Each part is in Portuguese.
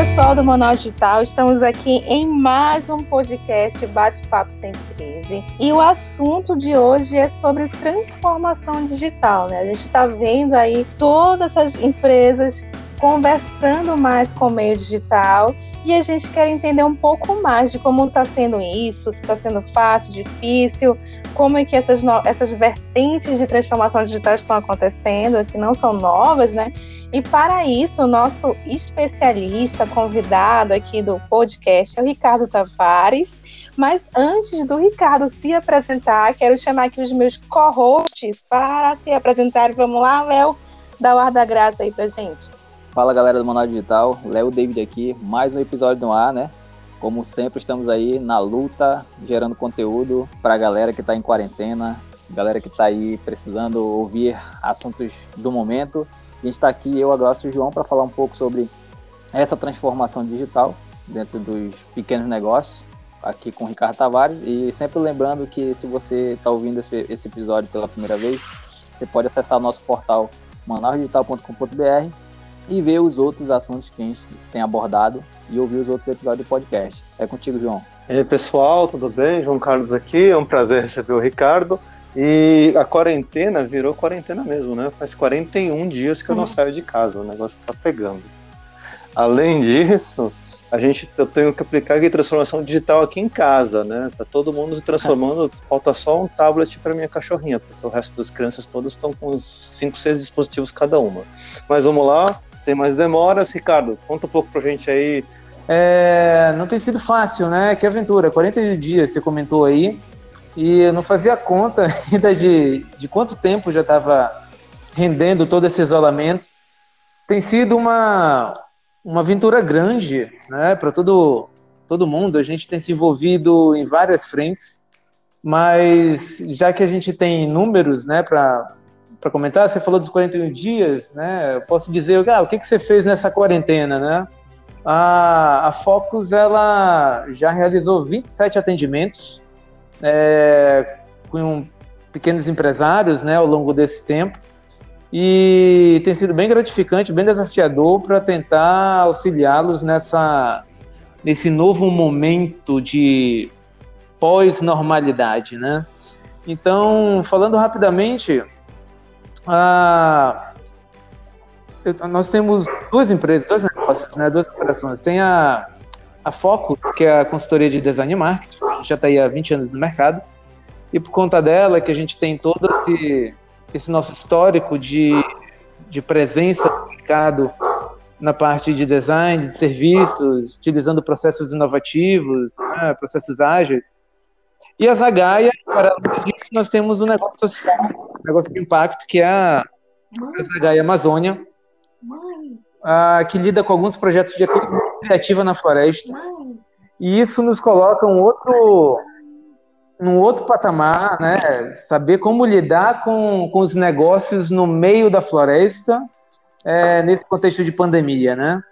pessoal do Manual Digital, estamos aqui em mais um podcast Bate-Papo Sem Crise. E o assunto de hoje é sobre transformação digital, né? A gente está vendo aí todas essas empresas conversando mais com o meio digital e a gente quer entender um pouco mais de como está sendo isso, se está sendo fácil, difícil, como é que essas, essas vertentes de transformação digital estão acontecendo, que não são novas, né? E para isso, o nosso especialista convidado aqui do podcast é o Ricardo Tavares. Mas antes do Ricardo se apresentar, quero chamar aqui os meus co-hosts para se apresentarem. Vamos lá, Léo, dá o ar da graça aí pra gente. Fala galera do Manual Digital, Léo David aqui, mais um episódio no ar, né? Como sempre, estamos aí na luta, gerando conteúdo para a galera que está em quarentena, galera que está aí precisando ouvir assuntos do momento. A gente está aqui, eu, Aglaucio e o João, para falar um pouco sobre essa transformação digital dentro dos pequenos negócios, aqui com o Ricardo Tavares. E sempre lembrando que se você está ouvindo esse, esse episódio pela primeira vez, você pode acessar o nosso portal manausdigital.com.br e ver os outros assuntos que a gente tem abordado e ouvir os outros episódios do podcast. É contigo, João. E aí, pessoal, tudo bem? João Carlos aqui, é um prazer receber o Ricardo. E a quarentena virou quarentena mesmo, né? Faz 41 dias que eu não uhum. saio de casa, o negócio tá pegando. Além disso, a gente, eu tenho que aplicar aqui transformação digital aqui em casa, né? Tá todo mundo se transformando, falta só um tablet para minha cachorrinha, porque o resto das crianças todas estão com uns 5, 6 dispositivos cada uma. Mas vamos lá, sem mais demoras, Ricardo, conta um pouco pra gente aí. É, não tem sido fácil, né? Que aventura, 40 dias você comentou aí, e eu não fazia conta ainda de, de quanto tempo já estava rendendo todo esse isolamento. Tem sido uma, uma aventura grande né, para todo, todo mundo. A gente tem se envolvido em várias frentes, mas já que a gente tem números né, para comentar, você falou dos 41 dias, né? Eu posso dizer, ah, o que, que você fez nessa quarentena, né? A, a Focus, ela já realizou 27 atendimentos é, com pequenos empresários, né, ao longo desse tempo. E tem sido bem gratificante, bem desafiador para tentar auxiliá-los nessa nesse novo momento de pós-normalidade, né? Então, falando rapidamente, ah, nós temos duas empresas, negócios, né, duas operações. Tem a, a Foco, que é a consultoria de design e marketing, já está aí há 20 anos no mercado, e por conta dela que a gente tem todo esse, esse nosso histórico de, de presença no mercado na parte de design, de serviços, utilizando processos inovativos, né, processos ágeis. E a Zagaia, para disso, nós temos um negócio social negócio de impacto, que é a, Zagaia Amazônia, a, que lida com alguns projetos de economia criativa na floresta. E isso nos coloca um outro, num outro patamar, né? Saber como lidar com, com os negócios no meio da floresta, é, nesse contexto de pandemia, né?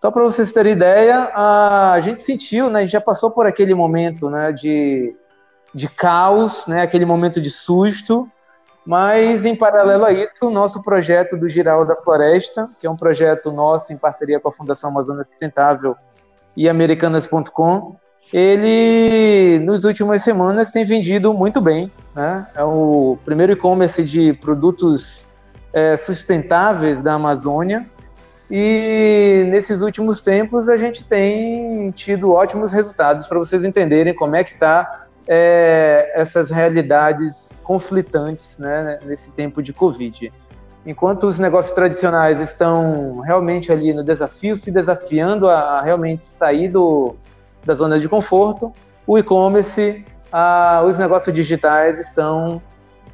Só para vocês terem ideia, a gente sentiu, né? A gente já passou por aquele momento, né? De, de caos, né? Aquele momento de susto. Mas, em paralelo a isso, o nosso projeto do Giral da Floresta, que é um projeto nosso em parceria com a Fundação Amazônia Sustentável e Americanas.com, ele, nas últimas semanas, tem vendido muito bem. Né? É o primeiro e-commerce de produtos é, sustentáveis da Amazônia. E nesses últimos tempos a gente tem tido ótimos resultados para vocês entenderem como é que está é, essas realidades conflitantes né, nesse tempo de Covid. Enquanto os negócios tradicionais estão realmente ali no desafio, se desafiando a, a realmente sair do, da zona de conforto, o e-commerce, os negócios digitais estão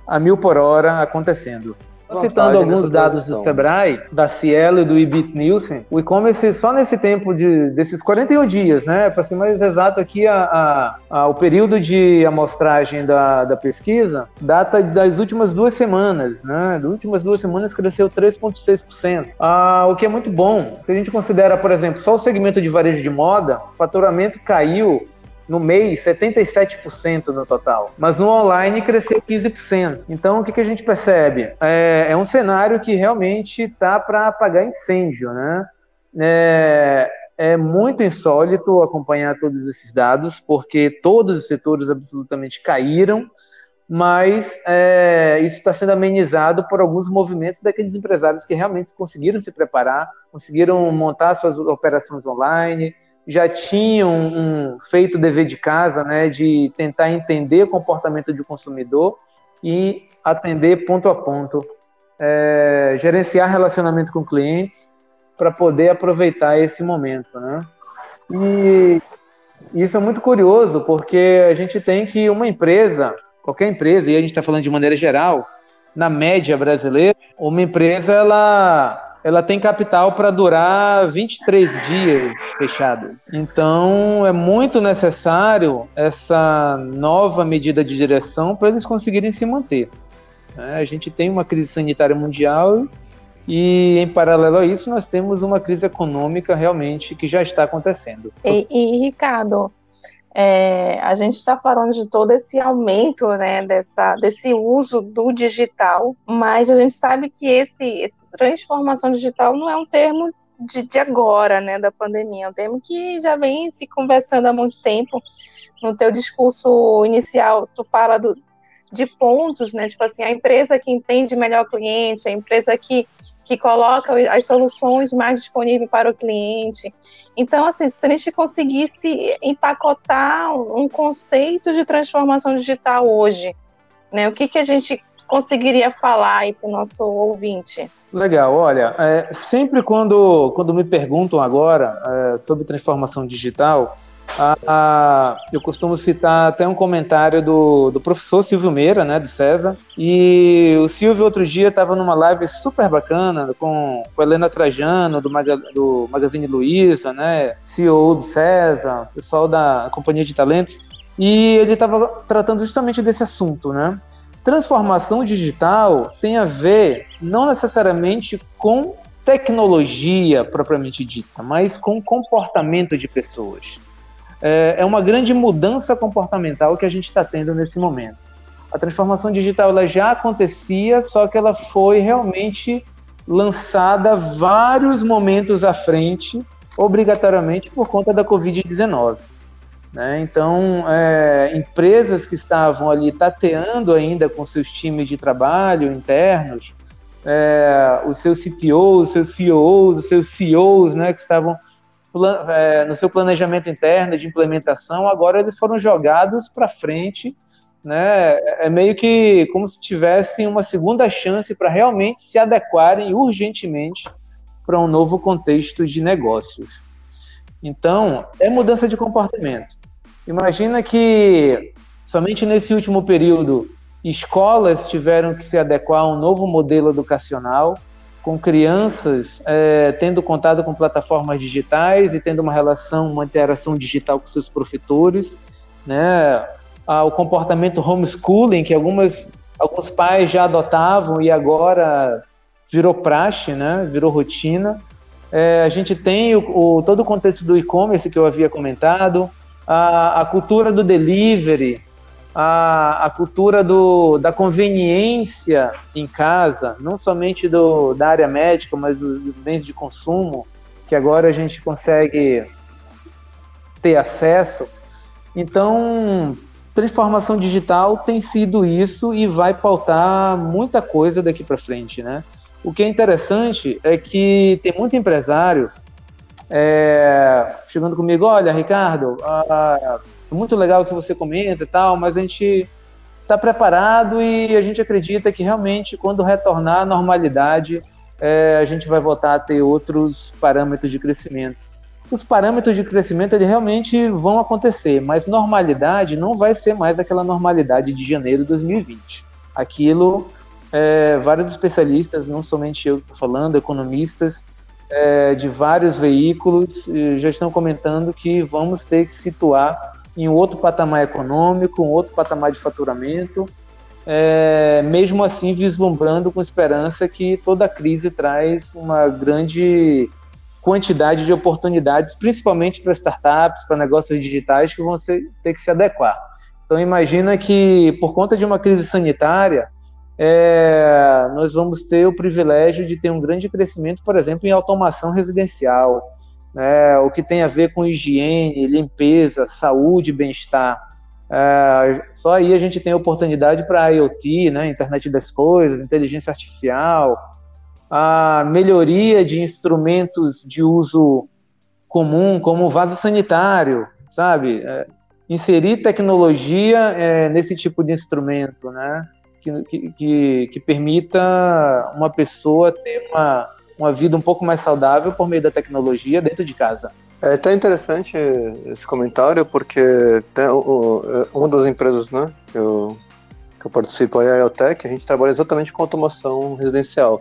a mil por hora acontecendo. Citando alguns dados do Sebrae, da Cielo e do Ibit Nielsen, o e-commerce só nesse tempo de, desses 41 dias, né, para ser mais exato aqui, a, a, a, o período de amostragem da, da pesquisa data das últimas duas semanas, né, das últimas duas semanas cresceu 3,6%, ah, o que é muito bom. Se a gente considera, por exemplo, só o segmento de varejo de moda, o faturamento caiu no mês 77% no total, mas no online cresceu 15%. Então o que, que a gente percebe? É, é um cenário que realmente está para apagar incêndio, né? É, é muito insólito acompanhar todos esses dados, porque todos os setores absolutamente caíram, mas é, isso está sendo amenizado por alguns movimentos daqueles empresários que realmente conseguiram se preparar, conseguiram montar suas operações online, já tinham um, feito o dever de casa, né, de tentar entender o comportamento do consumidor e atender ponto a ponto, é, gerenciar relacionamento com clientes para poder aproveitar esse momento, né? E isso é muito curioso porque a gente tem que uma empresa qualquer empresa, e a gente está falando de maneira geral, na média brasileira, uma empresa ela ela tem capital para durar 23 dias fechado. Então é muito necessário essa nova medida de direção para eles conseguirem se manter. É, a gente tem uma crise sanitária mundial e, em paralelo a isso, nós temos uma crise econômica realmente que já está acontecendo. E, e Ricardo, é, a gente está falando de todo esse aumento, né, dessa, desse uso do digital, mas a gente sabe que esse transformação digital não é um termo de, de agora, né, da pandemia, é um termo que já vem se conversando há muito tempo. No teu discurso inicial, tu fala do, de pontos, né, tipo assim, a empresa que entende melhor o cliente, a empresa que que coloca as soluções mais disponíveis para o cliente. Então, assim, se a gente conseguisse empacotar um conceito de transformação digital hoje, né, o que, que a gente conseguiria falar aí para o nosso ouvinte? Legal, olha, é, sempre quando, quando me perguntam agora é, sobre transformação digital, a, a, eu costumo citar até um comentário do, do professor Silvio Meira, né, do César, e o Silvio outro dia estava numa live super bacana com, com Helena Trajano, do, Maga, do Magazine Luiza, né, CEO do César, pessoal da Companhia de Talentos, e ele estava tratando justamente desse assunto, né, transformação digital tem a ver não necessariamente com tecnologia propriamente dita, mas com comportamento de pessoas é, é uma grande mudança comportamental que a gente está tendo nesse momento. A transformação digital ela já acontecia, só que ela foi realmente lançada vários momentos à frente, obrigatoriamente por conta da Covid-19. Né? Então, é, empresas que estavam ali tateando ainda com seus times de trabalho internos, é, os seus CTOs, os seus CEOs, os seus CEOs, né, que estavam no seu planejamento interno de implementação, agora eles foram jogados para frente, né? É meio que como se tivessem uma segunda chance para realmente se adequarem urgentemente para um novo contexto de negócios. Então, é mudança de comportamento. Imagina que somente nesse último período escolas tiveram que se adequar a um novo modelo educacional, com crianças é, tendo contato com plataformas digitais e tendo uma relação, uma interação digital com seus professores, né? Ah, o comportamento homeschooling que algumas, alguns pais já adotavam e agora virou praxe, né? Virou rotina. É, a gente tem o, o, todo o contexto do e-commerce que eu havia comentado, a, a cultura do delivery, a, a cultura do, da conveniência em casa, não somente do, da área médica, mas dos, bens de consumo, que agora a gente consegue ter acesso. Então, transformação digital tem sido isso e vai pautar muita coisa daqui para frente, né? O que é interessante é que tem muito empresário é, chegando comigo, olha, Ricardo, a, muito legal que você comenta e tal, mas a gente está preparado e a gente acredita que realmente quando retornar à normalidade, é, a gente vai voltar a ter outros parâmetros de crescimento. Os parâmetros de crescimento eles realmente vão acontecer, mas normalidade não vai ser mais aquela normalidade de janeiro de 2020. Aquilo, é, vários especialistas, não somente eu falando, economistas é, de vários veículos já estão comentando que vamos ter que situar em outro patamar econômico, um outro patamar de faturamento, é, mesmo assim vislumbrando com esperança que toda crise traz uma grande quantidade de oportunidades, principalmente para startups, para negócios digitais que vão ter que se adequar. Então imagina que por conta de uma crise sanitária, é, nós vamos ter o privilégio de ter um grande crescimento, por exemplo, em automação residencial, né, o que tem a ver com higiene, limpeza, saúde, bem-estar. É, só aí a gente tem oportunidade para IoT, né, internet das coisas, inteligência artificial, a melhoria de instrumentos de uso comum, como vaso sanitário, sabe? É, inserir tecnologia é, nesse tipo de instrumento, né? Que, que, que, permita uma pessoa ter uma, uma vida um pouco mais saudável por meio da tecnologia dentro de casa. É até interessante esse comentário, porque tem uma das empresas né, que, eu, que eu participo, é a IoTech, a gente trabalha exatamente com automação residencial.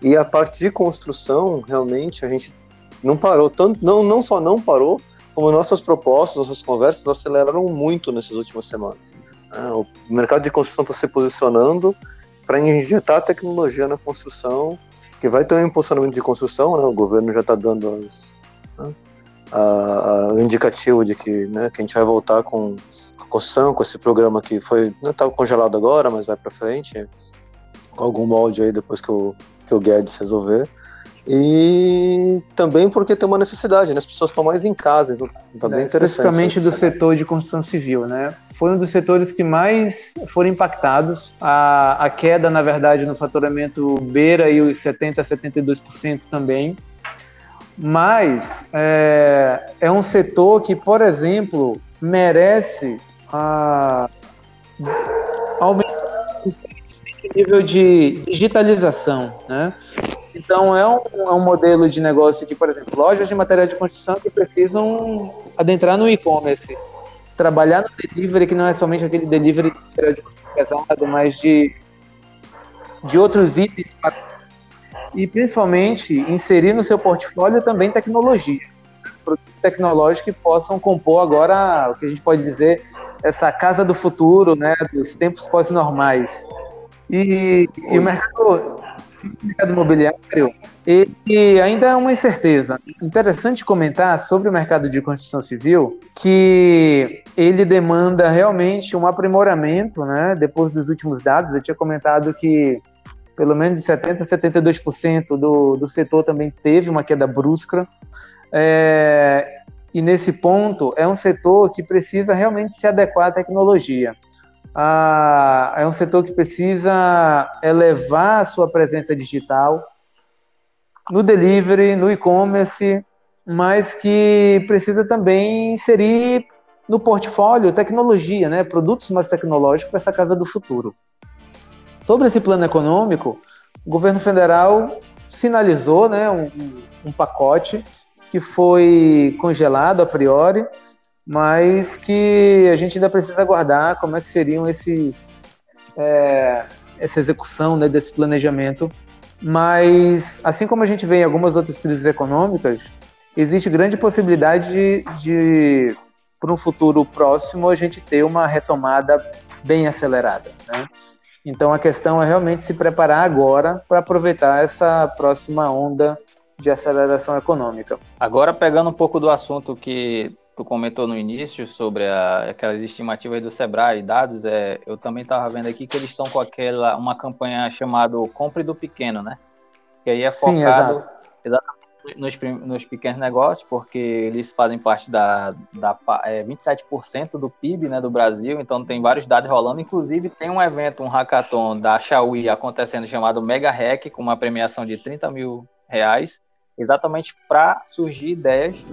E a parte de construção, realmente, a gente não parou, tanto, não, não só não parou, como nossas propostas, nossas conversas aceleraram muito nessas últimas semanas. É, o mercado de construção está se posicionando para injetar tecnologia na construção, que vai ter um impulsionamento de construção, né? o governo já está dando as, né? a, a indicativo de que, né, que a gente vai voltar com a construção, com esse programa que foi não estava congelado agora, mas vai para frente, com algum molde aí depois que o, que o Guedes resolver. E também porque tem uma necessidade, né? As pessoas estão mais em casa, então tá bem é, interessante. Especificamente do setor de construção civil, né? Foi um dos setores que mais foram impactados. A, a queda, na verdade, no faturamento beira e os 70% a 72% também mas é, é um setor que, por exemplo, merece a, aumentar nível de digitalização, né? Então, é um, é um modelo de negócio que, por exemplo, lojas de material de construção que precisam adentrar no e-commerce, trabalhar no delivery, que não é somente aquele delivery de material de construção pesado, mas de, de outros itens e principalmente inserir no seu portfólio também tecnologia, produtos tecnológicos que possam compor agora o que a gente pode dizer essa casa do futuro, né, dos tempos pós-normais. E, e, o mercado, o mercado imobiliário ele ainda é uma incerteza. Interessante comentar sobre o mercado de construção civil que ele demanda realmente um aprimoramento, né? Depois dos últimos dados, eu tinha comentado que pelo menos de 70% a 72% do, do setor também teve uma queda brusca. É, e nesse ponto, é um setor que precisa realmente se adequar à tecnologia. É um setor que precisa elevar a sua presença digital no delivery, no e-commerce, mas que precisa também inserir no portfólio tecnologia, né, produtos mais tecnológicos para essa casa do futuro. Sobre esse plano econômico, o governo federal sinalizou né, um, um pacote que foi congelado a priori, mas que a gente ainda precisa aguardar como é que seriam esse, é, essa execução né, desse planejamento. Mas, assim como a gente vê em algumas outras crises econômicas, existe grande possibilidade de, de para um futuro próximo, a gente ter uma retomada bem acelerada. Né? Então a questão é realmente se preparar agora para aproveitar essa próxima onda de aceleração econômica. Agora pegando um pouco do assunto que tu comentou no início sobre a, aquelas estimativas do Sebrae, dados, é, eu também estava vendo aqui que eles estão com aquela uma campanha chamada Compre do Pequeno, né? Que aí é focado Sim, exatamente nos, nos pequenos negócios, porque eles fazem parte da, da é, 27% do PIB né, do Brasil, então tem vários dados rolando. Inclusive, tem um evento, um hackathon da Xiaomi acontecendo chamado Mega Hack, com uma premiação de 30 mil reais, exatamente para surgir ideias.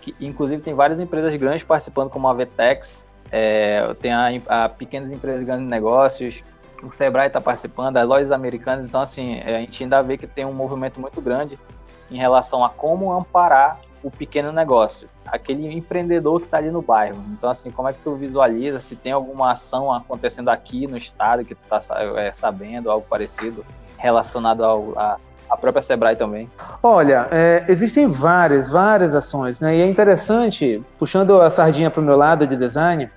Que, inclusive, tem várias empresas grandes participando, como a Vetex, é, tem a, a pequenas empresas de grandes negócios, o Sebrae está participando, as lojas americanas, então assim, é, a gente ainda vê que tem um movimento muito grande em relação a como amparar o pequeno negócio, aquele empreendedor que está ali no bairro. Então, assim, como é que tu visualiza se tem alguma ação acontecendo aqui no estado que tu está é, sabendo, algo parecido, relacionado ao, a, a própria Sebrae também? Olha, é, existem várias, várias ações, né? E é interessante, puxando a sardinha para o meu lado de design,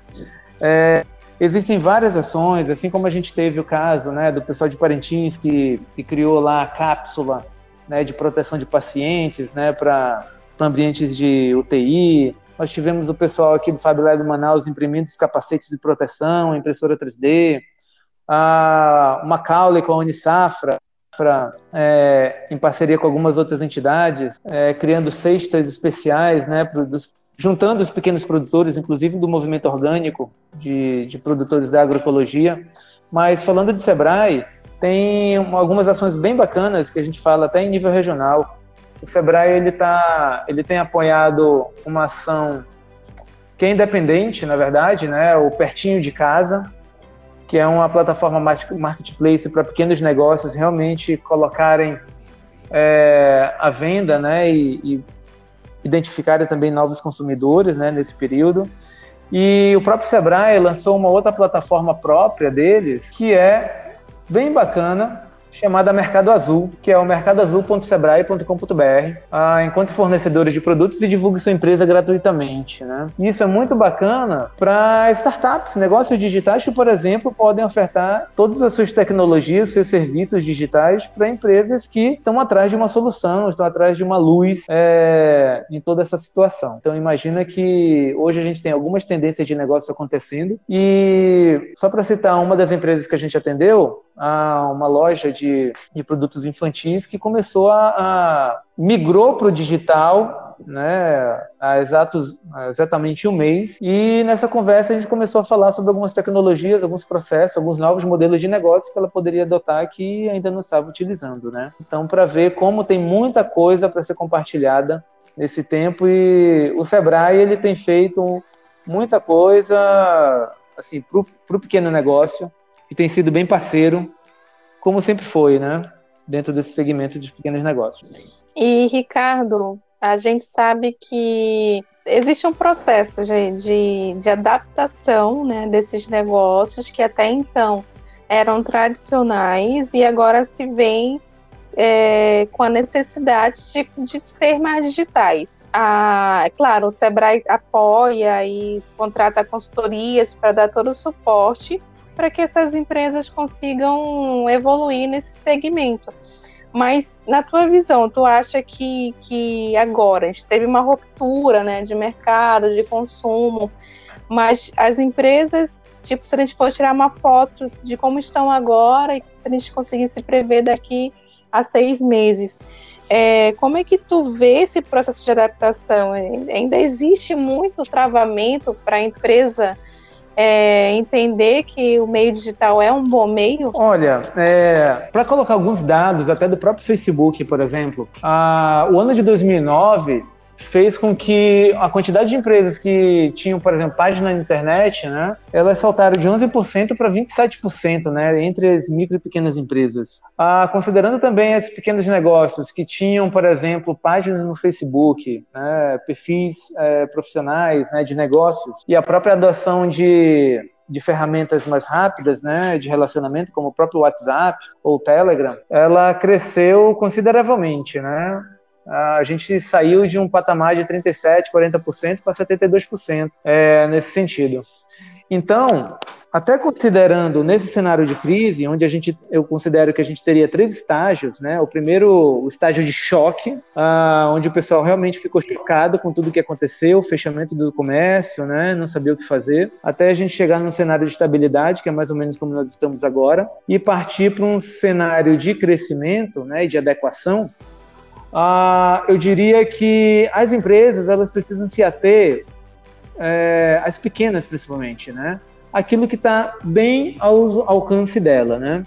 é, existem várias ações, assim como a gente teve o caso né, do pessoal de Parintins que, que criou lá a cápsula né, de proteção de pacientes né, para ambientes de UTI. Nós tivemos o pessoal aqui do FabLab Manaus imprimindo os capacetes de proteção, impressora 3D. A Macaulay com a Unisafra é, em parceria com algumas outras entidades, é, criando cestas especiais, né, dos, juntando os pequenos produtores, inclusive do movimento orgânico de, de produtores da agroecologia. Mas falando de Sebrae, tem algumas ações bem bacanas que a gente fala até em nível regional. O Sebrae ele tá, ele tem apoiado uma ação que é independente, na verdade, né, o pertinho de casa, que é uma plataforma marketplace para pequenos negócios realmente colocarem é, a venda, né, e, e identificarem também novos consumidores, né, nesse período. E o próprio Sebrae lançou uma outra plataforma própria deles, que é bem bacana, chamada Mercado Azul, que é o mercadoazul.sebrae.com.br, ah, enquanto fornecedores de produtos e divulgue sua empresa gratuitamente. Né? Isso é muito bacana para startups, negócios digitais que, por exemplo, podem ofertar todas as suas tecnologias, seus serviços digitais para empresas que estão atrás de uma solução, estão atrás de uma luz é, em toda essa situação. Então, imagina que hoje a gente tem algumas tendências de negócio acontecendo e, só para citar uma das empresas que a gente atendeu, a uma loja de, de produtos infantis que começou a, a migrou para o digital né, há exatos, exatamente um mês. E nessa conversa a gente começou a falar sobre algumas tecnologias, alguns processos, alguns novos modelos de negócio que ela poderia adotar que ainda não estava utilizando. Né? Então, para ver como tem muita coisa para ser compartilhada nesse tempo e o Sebrae ele tem feito muita coisa assim para o pequeno negócio e tem sido bem parceiro, como sempre foi, né? Dentro desse segmento de pequenos negócios. E, Ricardo, a gente sabe que existe um processo de, de, de adaptação né, desses negócios que até então eram tradicionais e agora se vem é, com a necessidade de, de, ser mais digitais. É claro, o Sebrae apoia e contrata consultorias para dar todo o suporte, para que essas empresas consigam evoluir nesse segmento. Mas, na tua visão, tu acha que, que agora a gente teve uma ruptura né, de mercado, de consumo, mas as empresas, tipo, se a gente for tirar uma foto de como estão agora e se a gente conseguisse prever daqui a seis meses, é, como é que tu vê esse processo de adaptação? Ainda existe muito travamento para a empresa é, entender que o meio digital é um bom meio? Olha, é, para colocar alguns dados, até do próprio Facebook, por exemplo, a, o ano de 2009 fez com que a quantidade de empresas que tinham, por exemplo, página na internet, né, elas saltaram de 11% para 27%, né, entre as micro e pequenas empresas. Ah, considerando também esses pequenos negócios que tinham, por exemplo, páginas no Facebook, né, perfis é, profissionais né, de negócios e a própria adoção de de ferramentas mais rápidas, né, de relacionamento, como o próprio WhatsApp ou Telegram, ela cresceu consideravelmente, né? A gente saiu de um patamar de 37%, 40% para 72% é, nesse sentido. Então, até considerando nesse cenário de crise, onde a gente, eu considero que a gente teria três estágios, né? O primeiro, o estágio de choque, ah, onde o pessoal realmente ficou chocado com tudo que aconteceu, o fechamento do comércio, né? Não sabia o que fazer, até a gente chegar num cenário de estabilidade, que é mais ou menos como nós estamos agora, e partir para um cenário de crescimento, né? De adequação, ah, eu diria que as empresas elas precisam se ater, é, as pequenas principalmente, né? Aquilo que está bem ao alcance dela, né?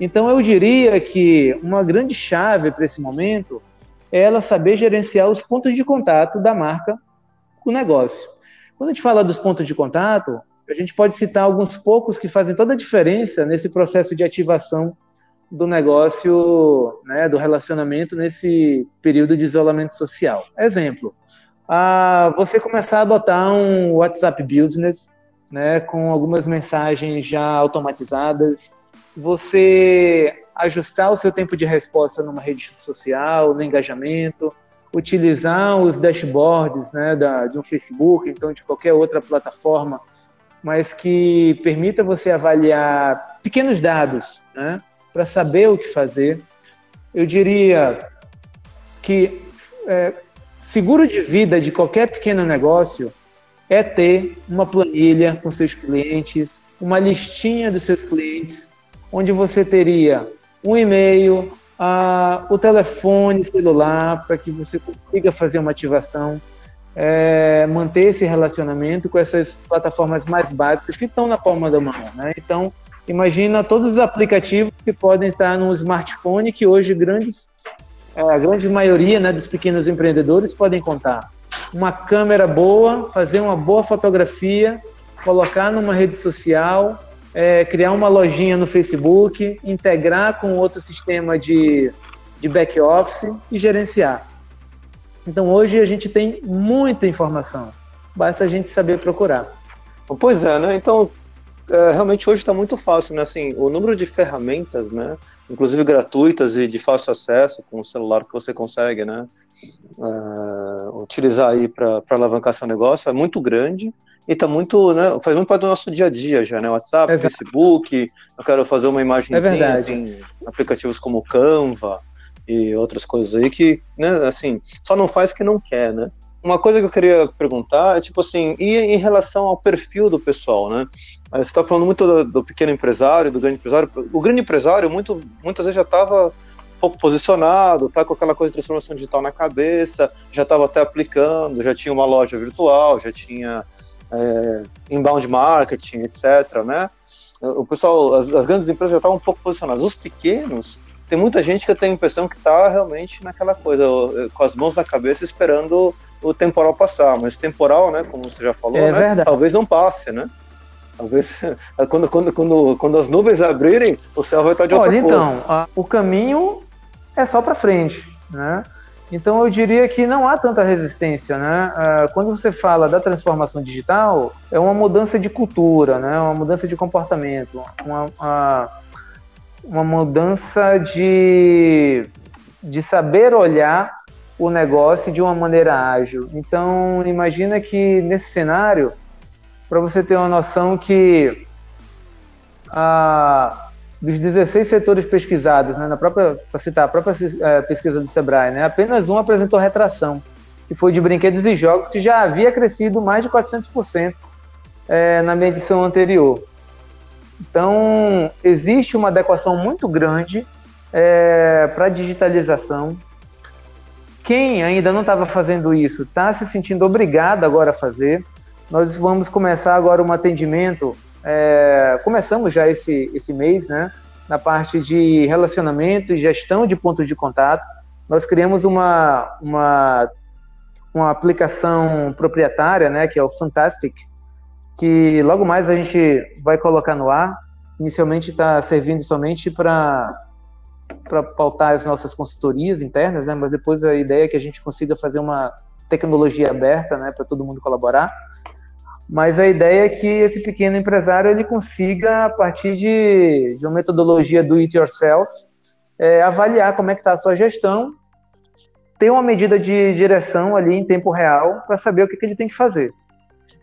Então eu diria que uma grande chave para esse momento é ela saber gerenciar os pontos de contato da marca com o negócio. Quando a gente fala dos pontos de contato, a gente pode citar alguns poucos que fazem toda a diferença nesse processo de ativação do negócio, né, do relacionamento nesse período de isolamento social. Exemplo, a você começar a adotar um WhatsApp Business, né, com algumas mensagens já automatizadas, você ajustar o seu tempo de resposta numa rede social, no engajamento, utilizar os dashboards né, da, de um Facebook, então de qualquer outra plataforma, mas que permita você avaliar pequenos dados, né, para saber o que fazer. Eu diria que é, seguro de vida de qualquer pequeno negócio é ter uma planilha com seus clientes, uma listinha dos seus clientes, onde você teria um e-mail, ah, o telefone celular para que você consiga fazer uma ativação, é, manter esse relacionamento com essas plataformas mais básicas que estão na palma da mão. Né? Então, imagina todos os aplicativos que podem estar no smartphone que hoje grandes, é, a grande maioria né, dos pequenos empreendedores podem contar. Uma câmera boa, fazer uma boa fotografia, colocar numa rede social, é, criar uma lojinha no Facebook, integrar com outro sistema de, de back office e gerenciar. Então hoje a gente tem muita informação, basta a gente saber procurar. Pois é, né? Então é, realmente hoje está muito fácil, né? Assim, o número de ferramentas, né? Inclusive gratuitas e de fácil acesso com o celular que você consegue, né? Uh, utilizar aí para alavancar seu negócio é muito grande e tá muito, né, faz muito parte do nosso dia a dia já, né, WhatsApp, Exato. Facebook, eu quero fazer uma imagem é tem aplicativos como Canva e outras coisas aí que, né, assim, só não faz que não quer, né. Uma coisa que eu queria perguntar é, tipo assim, e em relação ao perfil do pessoal, né, você está falando muito do, do, pequeno empresário, do grande empresário, o grande empresário muito, muitas vezes já estava pouco posicionado, tá com aquela coisa de transformação digital na cabeça, já estava até aplicando, já tinha uma loja virtual, já tinha é, inbound marketing, etc. Né? O pessoal, as, as grandes empresas já estavam um pouco posicionadas. Os pequenos, tem muita gente que tem a impressão que está realmente naquela coisa, com as mãos na cabeça, esperando o temporal passar. Mas temporal, né, como você já falou, é né, talvez não passe, né? Talvez quando, quando, quando, quando as nuvens abrirem, o céu vai estar de outra Olha, cor. então, o caminho é só para frente, né? Então eu diria que não há tanta resistência, né? Ah, quando você fala da transformação digital, é uma mudança de cultura, né? Uma mudança de comportamento, uma, uma, uma mudança de, de saber olhar o negócio de uma maneira ágil. Então imagina que nesse cenário, para você ter uma noção que a dos 16 setores pesquisados, né, na própria, para citar a própria é, pesquisa do Sebrae, né, apenas um apresentou retração, que foi de brinquedos e jogos, que já havia crescido mais de 400% é, na medição anterior. Então, existe uma adequação muito grande é, para digitalização. Quem ainda não estava fazendo isso está se sentindo obrigado agora a fazer. Nós vamos começar agora um atendimento é, começamos já esse, esse mês, né, na parte de relacionamento e gestão de pontos de contato. Nós criamos uma, uma, uma aplicação proprietária, né, que é o Fantastic, que logo mais a gente vai colocar no ar. Inicialmente está servindo somente para para pautar as nossas consultorias internas, né? Mas depois a ideia é que a gente consiga fazer uma tecnologia aberta, né, para todo mundo colaborar. Mas a ideia é que esse pequeno empresário ele consiga, a partir de, de uma metodologia do it yourself, é, avaliar como é que está a sua gestão, ter uma medida de direção ali em tempo real para saber o que, que ele tem que fazer.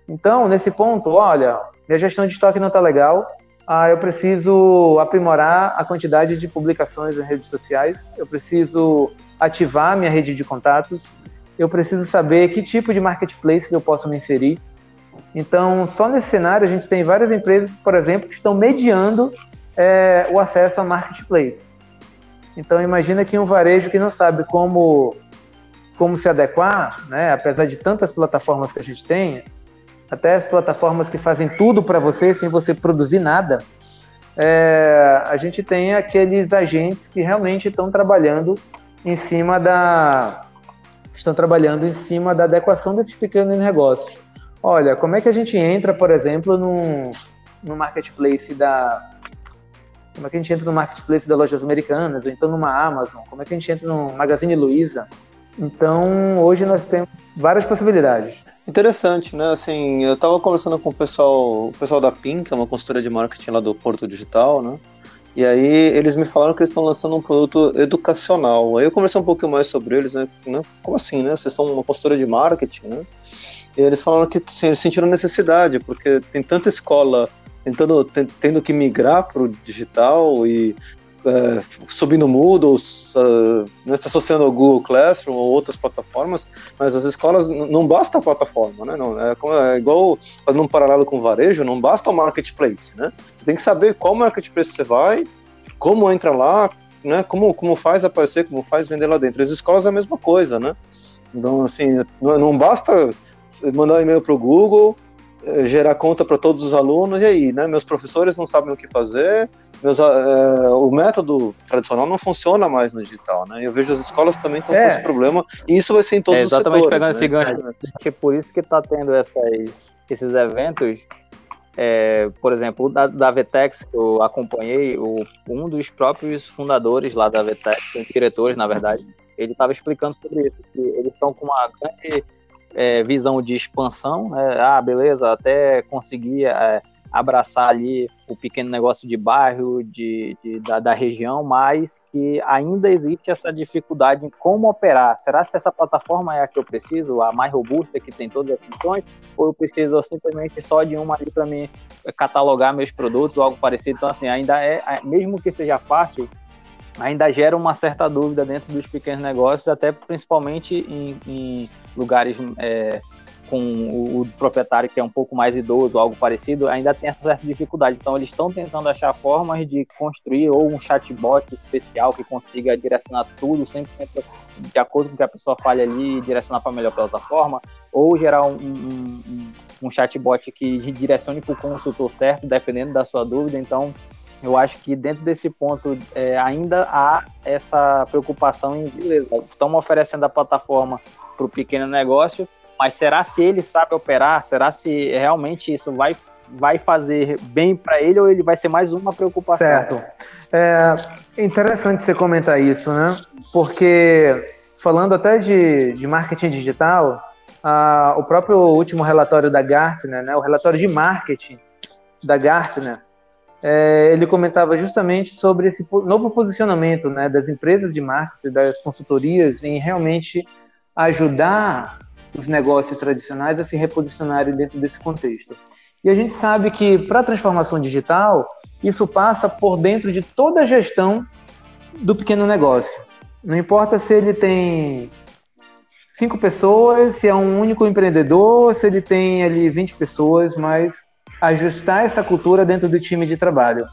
Então, nesse ponto, olha, minha gestão de estoque não está legal, ah, eu preciso aprimorar a quantidade de publicações nas redes sociais, eu preciso ativar minha rede de contatos, eu preciso saber que tipo de marketplace eu posso me inserir, então, só nesse cenário, a gente tem várias empresas, por exemplo, que estão mediando é, o acesso a marketplace. Então, imagina que um varejo que não sabe como, como se adequar, né, apesar de tantas plataformas que a gente tem, até as plataformas que fazem tudo para você sem você produzir nada, é, a gente tem aqueles agentes que realmente estão trabalhando em cima da estão trabalhando em cima da adequação desses pequenos negócios. Olha, como é que a gente entra, por exemplo, no, no marketplace da. Como é que a gente entra no marketplace das lojas americanas, ou então numa Amazon? Como é que a gente entra no Magazine Luiza? Então, hoje nós temos várias possibilidades. Interessante, né? Assim, eu estava conversando com o pessoal, o pessoal da PIN, que é uma consultoria de marketing lá do Porto Digital, né? E aí eles me falaram que eles estão lançando um produto educacional. Aí eu conversei um pouquinho mais sobre eles, né? Como assim, né? Vocês são uma consultoria de marketing, né? Eles falaram que assim, eles sentiram necessidade, porque tem tanta escola tentando, tendo que migrar para o digital e é, subindo Moodle, uh, né, se associando ao Google Classroom ou outras plataformas, mas as escolas não basta a plataforma, né? Não, é, é igual fazendo um paralelo com o varejo, não basta o marketplace, né? Você tem que saber qual marketplace você vai, como entra lá, né, como, como faz aparecer, como faz vender lá dentro. As escolas é a mesma coisa, né? Então, assim, não, não basta mandar um e-mail para o Google, eh, gerar conta para todos os alunos, e aí, né? Meus professores não sabem o que fazer, meus, é, o método tradicional não funciona mais no digital, né? Eu vejo as escolas também estão é. com esse problema, e isso vai ser em todos é, exatamente os setores. Exatamente, pegando né? esse gancho, acho que por isso que está tendo essas, esses eventos, é, por exemplo, da, da Vetex, que eu acompanhei, o, um dos próprios fundadores lá da Vetex, diretores, na verdade, ele estava explicando sobre isso, que eles estão com uma grande é, visão de expansão, né? ah, beleza, até conseguir é, abraçar ali o pequeno negócio de bairro, de, de da, da, região, mas que ainda existe essa dificuldade em como operar. Será que essa plataforma é a que eu preciso, a mais robusta, que tem todas as funções, ou eu preciso simplesmente só de uma ali para me catalogar meus produtos ou algo parecido? Então, assim, ainda é, mesmo que seja fácil, ainda gera uma certa dúvida dentro dos pequenos negócios, até principalmente em, em lugares é, com o, o, proprietário que é um pouco mais idoso, algo parecido, ainda tem essa dificuldade. Então, eles estão tentando achar formas de construir ou um chatbot especial que consiga direcionar tudo, sempre de acordo com o que a pessoa fale ali, direcionar para a melhor plataforma, ou gerar um, um, um, um chatbot que direcione para o consultor certo, dependendo da sua dúvida. Então, eu acho que dentro desse ponto é, ainda há essa preocupação em, beleza, estamos oferecendo a plataforma para o pequeno negócio, mas será se ele sabe operar? Será se realmente isso vai, vai fazer bem para ele ou ele vai ser mais uma preocupação? Certo. É interessante você comentar isso, né? Porque falando até de, de marketing digital, o próprio último relatório da Gartner, né, o relatório de marketing da Gartner, é, ele comentava justamente sobre esse novo posicionamento né, das empresas de marketing, das consultorias, em realmente ajudar os negócios tradicionais a se reposicionarem dentro desse contexto. E a gente sabe que para a transformação digital, isso passa por dentro de toda a gestão do pequeno negócio. Não importa se ele tem cinco pessoas, se é um único empreendedor, se ele tem ali 20 pessoas, mas ajustar essa cultura dentro do time de trabalho.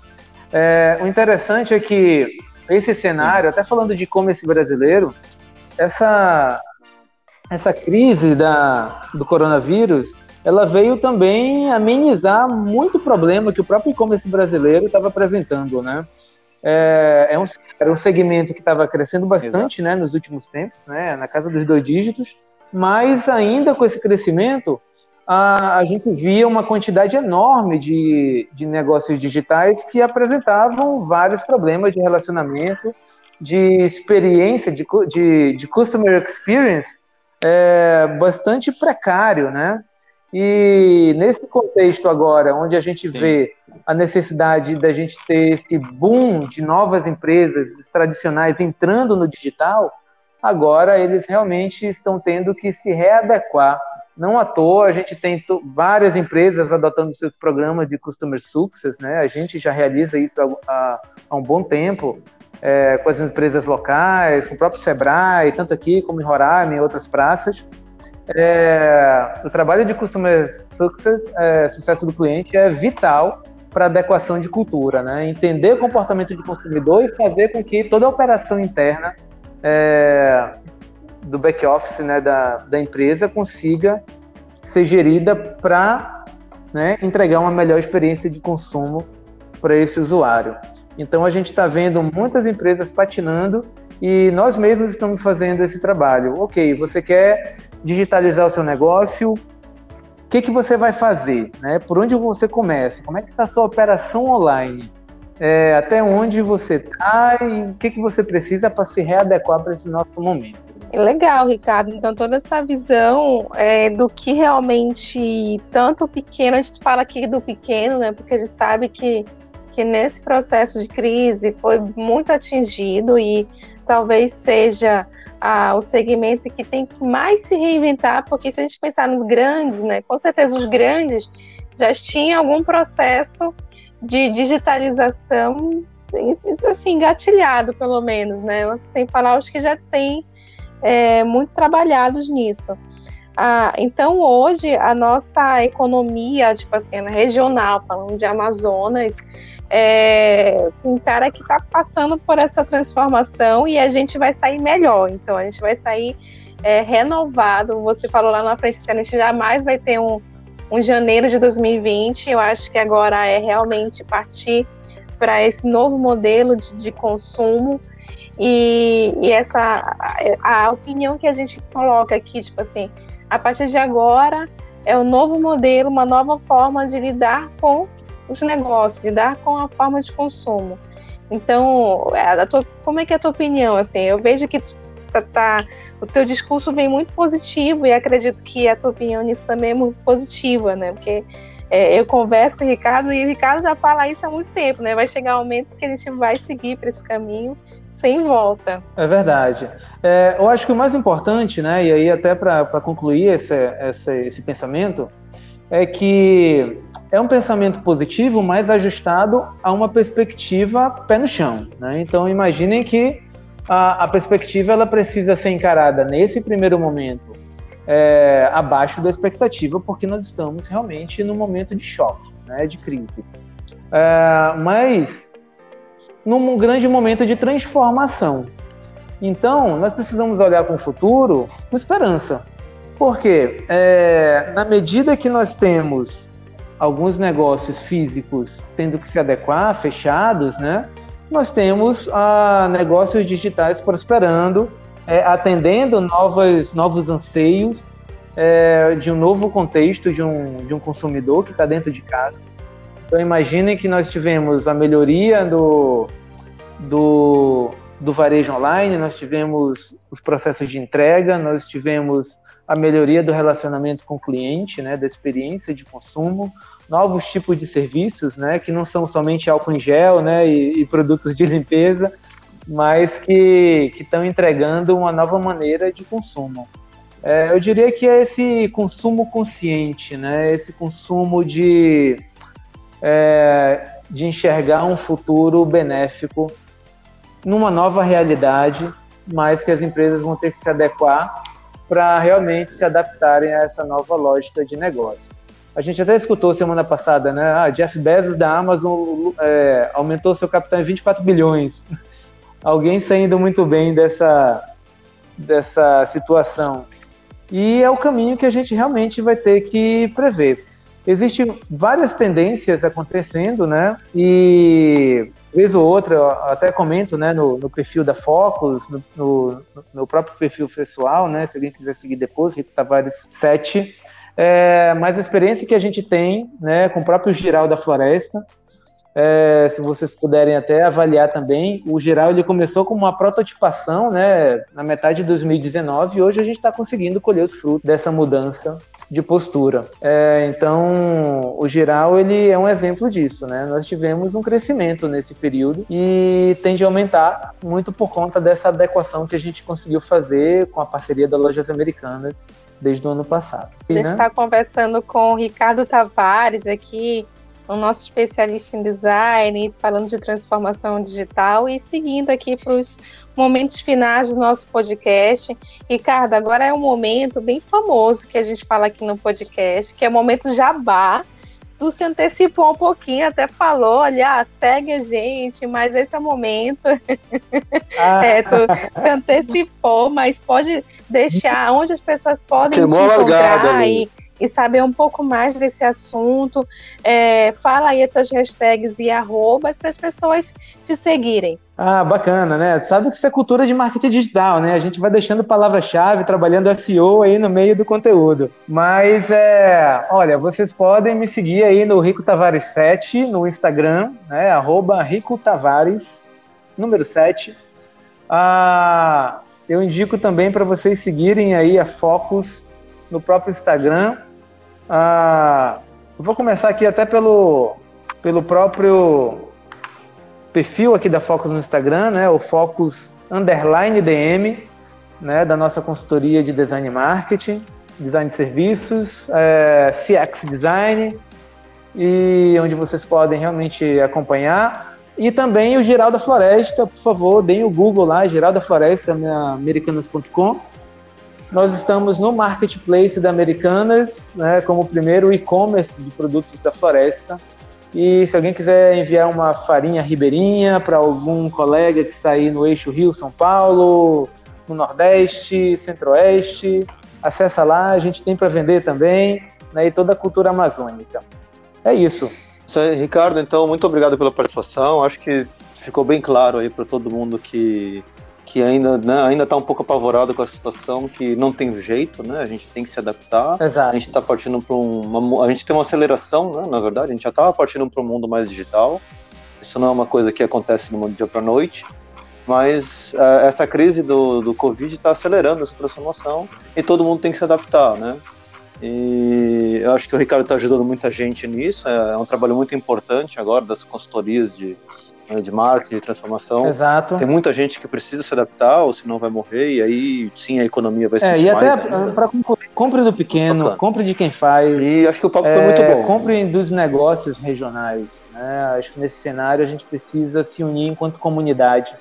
É, o interessante é que esse cenário, até falando de e-commerce brasileiro, essa, essa crise da, do coronavírus, ela veio também amenizar muito problema que o próprio e-commerce brasileiro estava apresentando, né? É, é um, era um segmento que estava crescendo bastante, né, nos últimos tempos, né, na casa dos dois dígitos, mas ainda com esse crescimento, a, a gente via uma quantidade enorme de, de negócios digitais que apresentavam vários problemas de relacionamento, de experiência, de, de, de customer experience é, bastante precário, né? E nesse contexto agora, onde a gente Sim. vê a necessidade da gente ter esse boom de novas empresas tradicionais entrando no digital, agora eles realmente estão tendo que se readequar não à toa, a gente tem várias empresas adotando seus programas de Customer Success, né? A gente já realiza isso há, há um bom tempo é, com as empresas locais, com o próprio Sebrae, tanto aqui como em Roraima e outras praças. É, o trabalho de Customer Success, é, sucesso do cliente, é vital para adequação de cultura, né? Entender o comportamento do consumidor e fazer com que toda a operação interna é, do back office né, da, da empresa consiga ser gerida para né, entregar uma melhor experiência de consumo para esse usuário. Então a gente está vendo muitas empresas patinando e nós mesmos estamos fazendo esse trabalho. Ok, você quer digitalizar o seu negócio? O que, que você vai fazer? Né? Por onde você começa? Como é que está a sua operação online? É, até onde você está e o que, que você precisa para se readequar para esse nosso momento? Legal, Ricardo. Então, toda essa visão é, do que realmente, tanto o pequeno, a gente fala aqui do pequeno, né? Porque a gente sabe que, que nesse processo de crise foi muito atingido e talvez seja ah, o segmento que tem que mais se reinventar, porque se a gente pensar nos grandes, né? Com certeza os grandes já tinham algum processo de digitalização assim, engatilhado, pelo menos, né? Sem falar os que já tem é, muito trabalhados nisso. Ah, então, hoje, a nossa economia, tipo assim, regional, falando de Amazonas, é, tem cara que está passando por essa transformação e a gente vai sair melhor. Então a gente vai sair é, renovado. Você falou lá na frente a gente jamais vai ter um, um janeiro de 2020. Eu acho que agora é realmente partir para esse novo modelo de, de consumo. E, e, essa a, a opinião que a gente coloca aqui, tipo assim, a partir de agora é um novo modelo, uma nova forma de lidar com os negócios, lidar com a forma de consumo. Então, é, tua, como é que é a tua opinião? Assim, eu vejo que tá, tá, o teu discurso vem muito positivo e acredito que a tua opinião nisso também é muito positiva, né? Porque é, eu converso com o Ricardo e o Ricardo já fala isso há muito tempo, né? Vai chegar um momento que a gente vai seguir para esse caminho sem volta. É verdade. É, eu acho que o mais importante, né? E aí até para concluir esse, esse, esse pensamento, é que é um pensamento positivo, mas ajustado a uma perspectiva pé no chão. Né? Então, imaginem que a, a, perspectiva ela precisa ser encarada nesse primeiro momento é, abaixo da expectativa, porque nós estamos realmente num momento de choque, né, de crise. É, mas num grande momento de transformação. Então, nós precisamos olhar para o futuro com esperança. Porque é, na medida que nós temos alguns negócios físicos tendo que se adequar, fechados, né? Nós temos ah, negócios digitais prosperando, é, atendendo novas, novos anseios é, de um novo contexto de um, de um consumidor que está dentro de casa. Então imaginem que nós tivemos a melhoria do, do, do varejo online, nós tivemos os processos de entrega, nós tivemos a melhoria do relacionamento com o cliente, né, da experiência de consumo, novos tipos de serviços, né, que não são somente álcool em gel, né, e, e produtos de limpeza, mas que estão entregando uma nova maneira de consumo. É, eu diria que é esse consumo consciente, né, esse consumo de, é, de enxergar um futuro benéfico numa nova realidade, mas que as empresas vão ter que se adequar para realmente se adaptarem a essa nova lógica de negócio. A gente até escutou semana passada, né? Ah, Jeff Bezos da Amazon é, aumentou seu capital em 24 bilhões. Alguém saindo muito bem dessa, dessa situação. E é o caminho que a gente realmente vai ter que prever. Existem várias tendências acontecendo, né? E vez ou outra, eu até comento né, no, no perfil da Focus, no, no, no, próprio perfil pessoal, né? Se alguém quiser seguir depois, Rico Tavares 7, é, mas a experiência que a gente tem né, com o próprio Giral da Floresta, é, se vocês puderem até avaliar também, o Giral ele começou com uma prototipação né, na metade de 2019 e hoje a gente está conseguindo colher os frutos dessa mudança de postura. É, então, o Giral ele é um exemplo disso, né? Nós tivemos um crescimento nesse período e tende a aumentar muito por conta dessa adequação que a gente conseguiu fazer com a parceria das lojas americanas desde o ano passado. A gente está né? conversando com o Ricardo Tavares aqui, o nosso especialista em design, falando de transformação digital e seguindo aqui para os momentos finais do nosso podcast. Ricardo, agora é um momento bem famoso que a gente fala aqui no podcast, que é o momento jabá tu se antecipou um pouquinho, até falou, olha, segue a gente, mas esse é o momento. Ah. é, tu se antecipou, mas pode deixar onde as pessoas podem te encontrar e, e, saber um pouco mais desse assunto. É, fala aí as tuas hashtags e arrobas para as pessoas te seguirem. Ah, bacana, né? Sabe que isso é cultura de marketing digital, né? A gente vai deixando palavra-chave, trabalhando SEO aí no meio do conteúdo. Mas, é, olha, vocês podem me seguir aí no Rico Tavares 7 no Instagram, né? Arroba Rico Tavares, número 7. Ah, eu indico também para vocês seguirem aí a Focus no próprio Instagram. Ah, vou começar aqui até pelo, pelo próprio perfil aqui da Focus no Instagram, né, o Focus underline DM, né, da nossa consultoria de design marketing, design de serviços, é, CX design, e onde vocês podem realmente acompanhar. E também o Geral da Floresta, por favor, deem o Google lá, Geral da Floresta, americanas.com. Nós estamos no marketplace da Americanas, né, como primeiro e-commerce de produtos da floresta E se alguém quiser enviar uma farinha ribeirinha para algum colega que está aí no eixo Rio-São Paulo, no Nordeste, Centro-Oeste, acessa lá, a gente tem para vender também, né, e toda a cultura amazônica. É isso. Ricardo, então, muito obrigado pela participação. Acho que ficou bem claro aí para todo mundo que que ainda né, ainda está um pouco apavorado com a situação, que não tem jeito, né? A gente tem que se adaptar. Exato. A gente está partindo para uma, a gente tem uma aceleração, né? Na verdade, a gente já estava partindo para um mundo mais digital. Isso não é uma coisa que acontece de um dia para noite, mas uh, essa crise do, do Covid está acelerando essa transformação e todo mundo tem que se adaptar, né? E eu acho que o Ricardo está ajudando muita gente nisso. É, é um trabalho muito importante agora das consultorias de né, de marketing, de transformação. Exato. Tem muita gente que precisa se adaptar, ou senão vai morrer, e aí sim a economia vai é, sentir e até para concluir, compre do pequeno, Bacana. compre de quem faz. E acho que o papo é, foi muito bom. Compre dos negócios regionais. Né? Acho que nesse cenário a gente precisa se unir enquanto comunidade.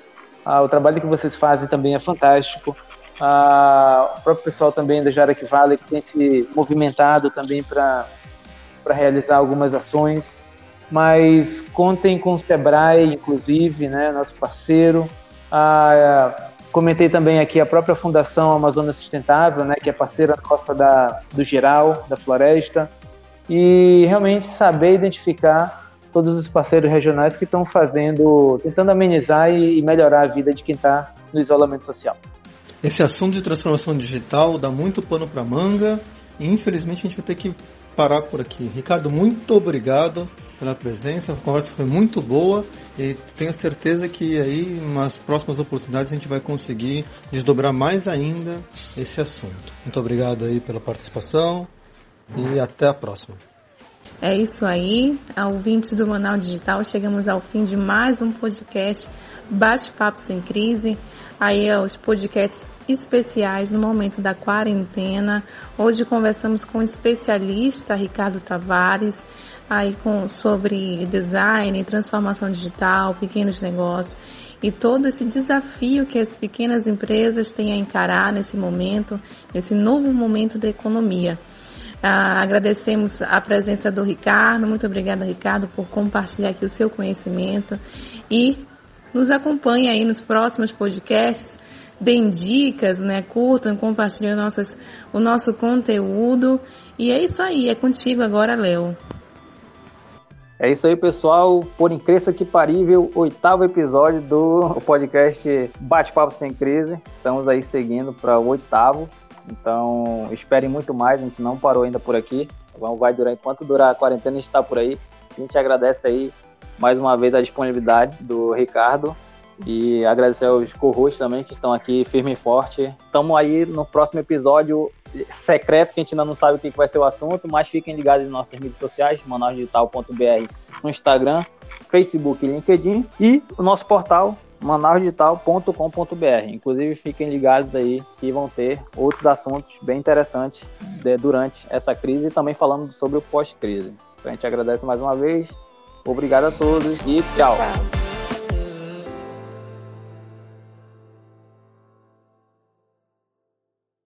Ah, o trabalho que vocês fazem também é fantástico. Ah, o próprio pessoal também da Jarek Valley que tem se movimentado também para realizar algumas ações mas contem com o Sebrae, inclusive, né, nosso parceiro. Ah, comentei também aqui a própria Fundação Amazônia Sustentável, né, que é parceira nossa da, do Geral, da Floresta, e realmente saber identificar todos os parceiros regionais que estão fazendo, tentando amenizar e, melhorar a vida de quem está no isolamento social. Esse assunto de transformação digital dá muito pano para manga e infelizmente a gente vai ter que parar por aqui. Ricardo, muito obrigado pela presença. A conversa foi muito boa e tenho certeza que aí, nas próximas oportunidades, a gente vai conseguir desdobrar mais ainda esse assunto. Muito obrigado aí pela participação e até a próxima. É isso aí, ouvintes do Manaus Digital, chegamos ao fim de mais um podcast Bate-Papo Sem Crise. Aí os podcasts especiais no momento da quarentena. Hoje conversamos com o especialista Ricardo Tavares, aí com, sobre design, transformação digital, pequenos negócios e todo esse desafio que as pequenas empresas têm a encarar nesse momento, nesse novo momento da economia. Ah, agradecemos a presença do Ricardo, muito obrigada, Ricardo, por compartilhar aqui o seu conhecimento e nos acompanhe aí nos próximos podcasts, deem dicas, né, curtam, compartilhem nossas, o nosso conteúdo. E é isso aí, é contigo agora, Léo. É isso aí, pessoal. Por incrível que parível, oitavo episódio do podcast Bate-Papo Sem Crise. Estamos aí seguindo para o oitavo. Então, esperem muito mais. A gente não parou ainda por aqui. Vai durar enquanto durar a quarentena, a gente está por aí. A gente agradece aí mais uma vez a disponibilidade do Ricardo e agradecer aos co também que estão aqui firme e forte. Estamos aí no próximo episódio secreto, que a gente ainda não sabe o que vai ser o assunto, mas fiquem ligados nas nossas mídias sociais, manausdigital.br no Instagram, Facebook e LinkedIn e o nosso portal manausdigital.com.br. Inclusive, fiquem ligados aí que vão ter outros assuntos bem interessantes de, durante essa crise e também falando sobre o pós-crise. Então, a gente agradece mais uma vez. Obrigado a todos e tchau.